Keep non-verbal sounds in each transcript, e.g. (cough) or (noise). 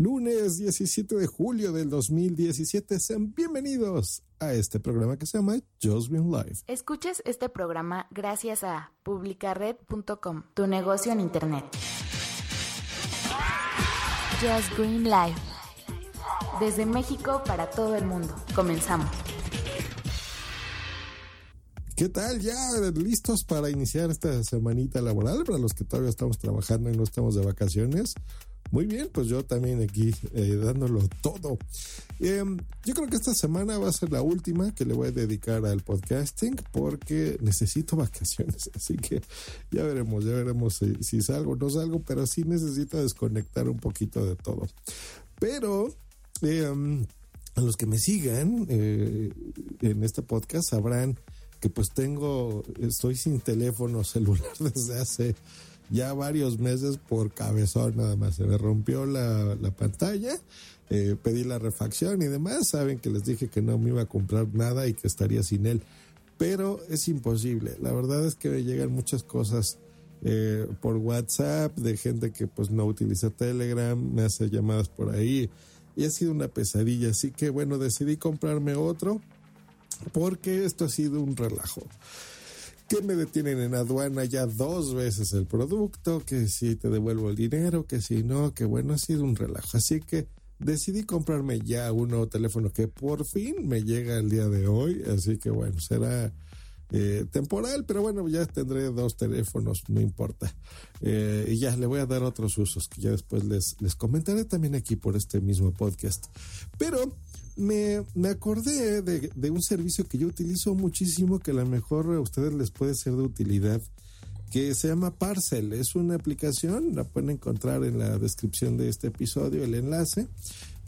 Lunes 17 de julio del 2017, sean bienvenidos a este programa que se llama Just Green Live. Escuches este programa gracias a publicared.com, tu negocio en Internet. Just Green Live. Desde México para todo el mundo. Comenzamos. ¿Qué tal? Ya listos para iniciar esta semanita laboral para los que todavía estamos trabajando y no estamos de vacaciones. Muy bien, pues yo también aquí eh, dándolo todo. Em, yo creo que esta semana va a ser la última que le voy a dedicar al podcasting porque necesito (laughs) vacaciones. Así que ya veremos, ya veremos si, salgo o no salgo, pero sí necesito desconectar un poquito de todo. Pero em, a los que me sigan eh, en este podcast sabrán que pues tengo, estoy sin teléfono (laughs) celular desde hace ya varios meses por cabezón nada más. Se me rompió la, pantalla, eh, pedí la refacción y demás. Saben que les dije que no me iba a comprar nada y que estaría sin él. Pero es imposible. La verdad es que me llegan muchas cosas eh, por WhatsApp de gente que pues no utiliza Telegram, me hace llamadas por ahí. Y ha sido una pesadilla. Así que bueno, decidí comprarme otro porque esto ha sido un relajo que me detienen en aduana ya dos veces el producto, que si te devuelvo el dinero, que si no, que bueno, ha sido un relajo. Así que decidí comprarme ya un nuevo teléfono que por fin me llega el día de hoy, así que bueno, será eh, temporal, pero bueno, ya tendré dos teléfonos, no importa. Eh, y ya le voy a dar otros usos que ya después les, les comentaré también aquí por este mismo podcast. Pero me, acordé de, un servicio que yo utilizo muchísimo que a lo mejor a ustedes les puede ser de utilidad que se llama Parcel. Es una aplicación, la pueden encontrar en la descripción de este episodio, el enlace.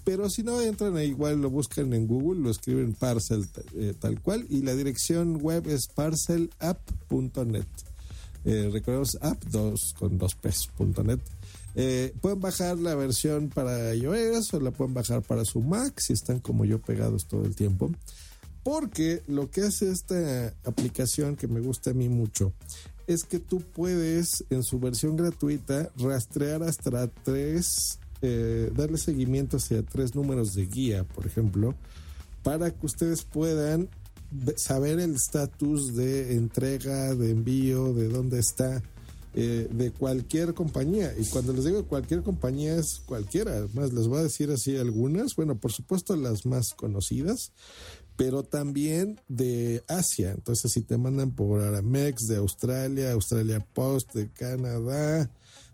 Pero si no entran igual lo buscan en Google, lo escriben Parcel eh, tal cual y la dirección web es parcelapp.net. Eh, recordemos app 2 con dos net eh, pueden bajar la versión para iOS o la pueden bajar para su Mac si están como yo pegados todo el tiempo. Porque lo que hace esta aplicación que me gusta a mí mucho es que tú puedes en su versión gratuita rastrear hasta tres, eh, darle seguimiento hacia tres números de guía, por ejemplo, para que ustedes puedan saber el estatus de entrega, de envío, de dónde está eh, de cualquier compañía. Y cuando les digo cualquier compañía es cualquiera. Además, les voy a decir así algunas. Bueno, por supuesto las más conocidas, pero también de Asia. Entonces, si te mandan por Aramex de Australia, Australia Post de Canadá,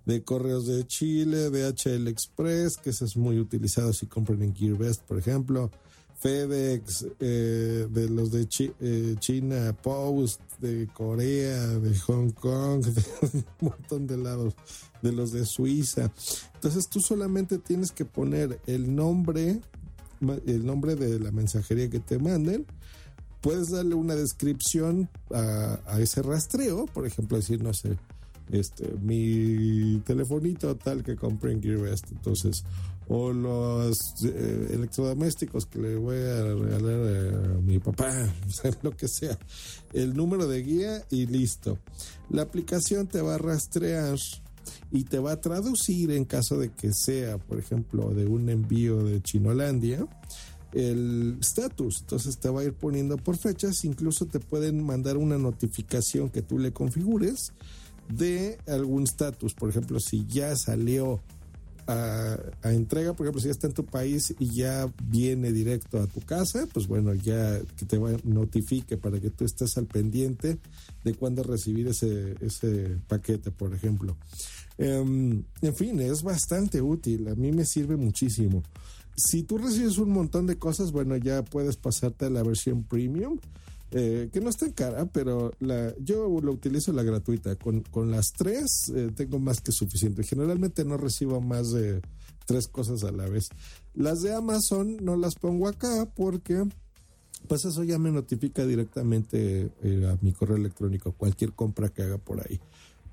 de Correos de Chile, de HL Express, que ese es muy utilizado si compran en GearBest, por ejemplo. FedEx, eh, de los de eh, China, Post, de Corea, de Hong Kong, (laughs) de un montón de lados, de los de Suiza. Entonces tú solamente tienes que poner el nombre, el nombre de la mensajería que te manden. Puedes darle una descripción a, a ese rastreo, por ejemplo, decir, no sé, este, mi telefonito tal que compré en GearBest. Entonces, o los eh, electrodomésticos que le voy a regalar a mi papá, (laughs) lo que sea. El número de guía y listo. La aplicación te va a rastrear y te va a traducir en caso de que sea, por ejemplo, de un envío de Chinolandia, el status. Entonces te va a ir poniendo por fechas, incluso te pueden mandar una notificación que tú le configures de algún status. Por ejemplo, si ya salió a, entrega, por ejemplo, si ya está en tu país y ya viene directo a tu casa, pues bueno, ya que te notifique para que tú estés al pendiente de cuándo recibir ese, ese paquete, por ejemplo. Em, en fin, es bastante útil, a mí me sirve muchísimo. Si tú recibes un montón de cosas, bueno, ya puedes pasarte a la versión premium eh, que no es tan cara, pero la, yo lo utilizo la gratuita. Con, con las tres eh, tengo más que suficiente. Generalmente no recibo más de tres cosas a la vez. Las de Amazon no las pongo acá porque pues eso ya me notifica directamente eh, a mi correo electrónico cualquier compra que haga por ahí.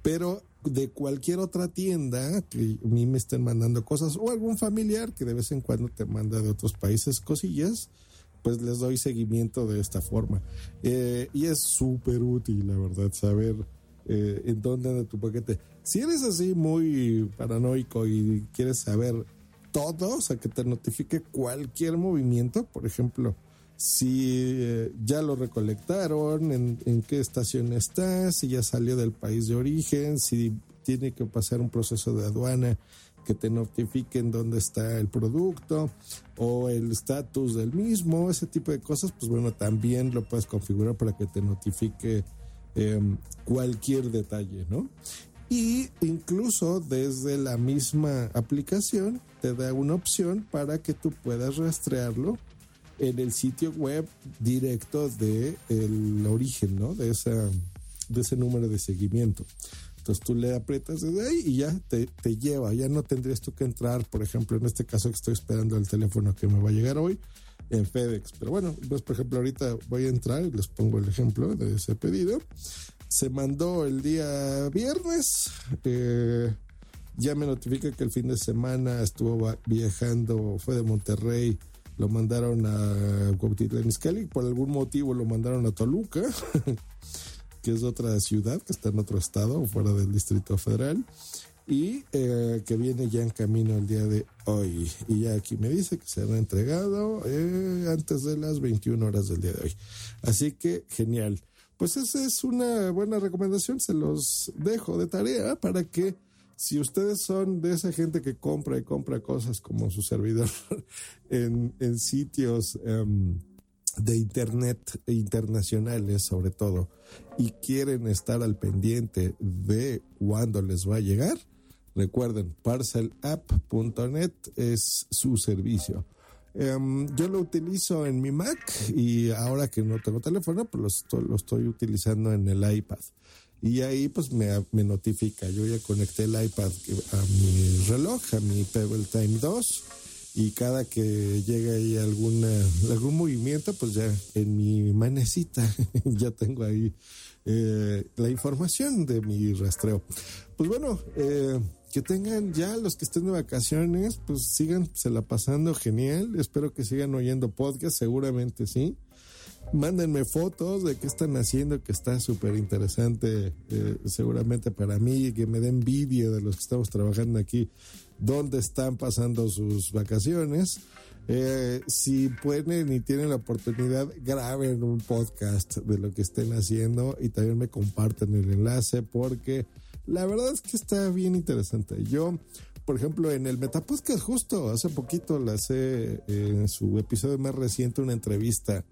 Pero de cualquier otra tienda que a mí me estén mandando cosas o algún familiar que de vez en cuando te manda de otros países cosillas, pues les doy seguimiento de esta forma. Eh, y es súper útil, la verdad, saber eh, en dónde anda tu paquete. Si eres así muy paranoico y quieres saber todo, o sea, que te notifique cualquier movimiento, por ejemplo, si eh, ya lo recolectaron, en, en, qué estación está, si ya salió del país de origen, si tiene que pasar un proceso de aduana que te notifiquen dónde está el producto o el estatus del mismo, ese tipo de cosas, pues bueno, también lo puedes configurar para que te notifique em, cualquier detalle, ¿no? Y incluso desde la misma aplicación te da una opción para que tú puedas rastrearlo en el sitio web directo de origen, ¿no? De esa de ese número de seguimiento. Entonces tú le aprietas desde ahí y ya te, lleva. Ya no tendrías tú que entrar, por ejemplo, en este caso que estoy esperando el teléfono que me va a llegar hoy en FedEx. Pero bueno, pues por ejemplo, ahorita voy a entrar y les pongo el ejemplo de ese pedido. Se mandó el día viernes. Eh, ya me notifica que el fin de semana estuvo viajando, fue de Monterrey, lo mandaron a Cuautitlán por algún motivo lo mandaron a Toluca. (laughs) que es otra ciudad que está en otro estado, fuera del Distrito Federal, y eh, que viene ya en camino el día de hoy. Y ya aquí me dice que se han entregado eh, antes de las 21 horas del día de hoy. Así que genial. Pues esa es una buena recomendación, se los dejo de tarea para que si ustedes son de esa gente que compra y compra cosas como su servidor (laughs) en, sitios... Em, de Internet internacionales sobre todo y quieren estar al pendiente de cuándo les va a llegar, recuerden, parcelapp.net es su servicio. Em, yo lo utilizo en mi Mac y ahora que no tengo teléfono, pues lo estoy, utilizando en el iPad. Y ahí pues me, me, notifica. Yo ya conecté el iPad a mi reloj, a mi Pebble Time 2 y cada que llega ahí alguna, algún movimiento, pues ya en mi manecita (laughs) ya tengo ahí eh, la información de mi rastreo. Pues bueno, eh, que tengan ya los que estén de vacaciones, pues sigan se la pasando genial. Espero que sigan oyendo podcast, seguramente sí. Mándenme fotos de qué están haciendo, que está súper interesante, eh, seguramente para mí, que me den vídeo de los que estamos trabajando aquí dónde están pasando sus vacaciones. Eh, si pueden y tienen la oportunidad, graben un podcast de lo que estén haciendo y también me comparten el enlace porque la verdad es que está bien interesante. Yo, por ejemplo, en el Metapodcast justo hace poquito le hice en su episodio más reciente una entrevista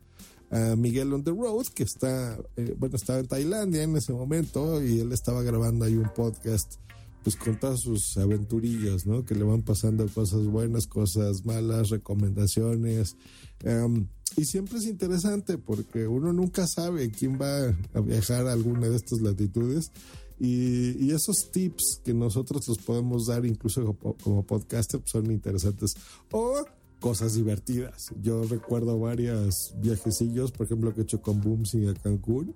a Miguel on the Road, que está, eh, bueno, estaba en Tailandia en ese momento y él estaba grabando ahí un podcast pues con sus aventurillas, ¿no? Que le van pasando cosas buenas, cosas malas, recomendaciones. Em, y siempre es interesante porque uno nunca sabe quién va a viajar a alguna de estas latitudes. Y, esos tips que nosotros los podemos dar incluso como, como podcaster pues, son interesantes. O cosas divertidas. Yo recuerdo varios viajecillos, por ejemplo, que he hecho con Boomsy a Cancún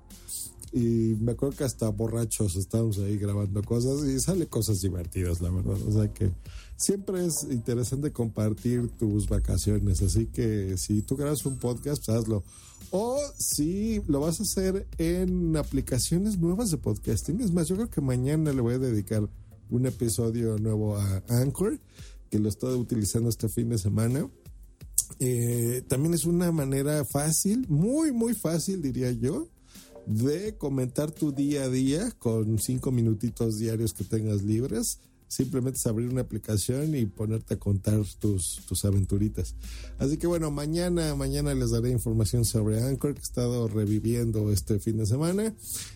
y me acuerdo que hasta borrachos estábamos ahí grabando cosas y sale cosas divertidas, la verdad. O sea que siempre es interesante compartir tus vacaciones. Así que si tú grabas un podcast, pues hazlo. O si lo vas a hacer en aplicaciones nuevas de podcasting. Es más, yo creo que mañana le voy a dedicar un episodio nuevo a Anchor, que lo estoy utilizando este fin de semana. Eh, también es una manera fácil, muy, muy fácil, diría yo, de comentar tu día a día con cinco minutitos diarios que tengas libres simplemente es abrir una aplicación y ponerte a contar tus, tus aventuritas. Así que bueno, mañana, mañana les daré información sobre Anchor que he estado reviviendo este fin de semana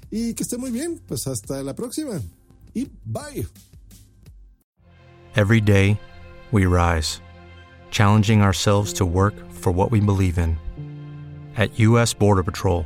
y que esté muy bien. Pues hasta la próxima y bye. Every day we rise, challenging ourselves to work for what we believe in. At U.S. Border Patrol,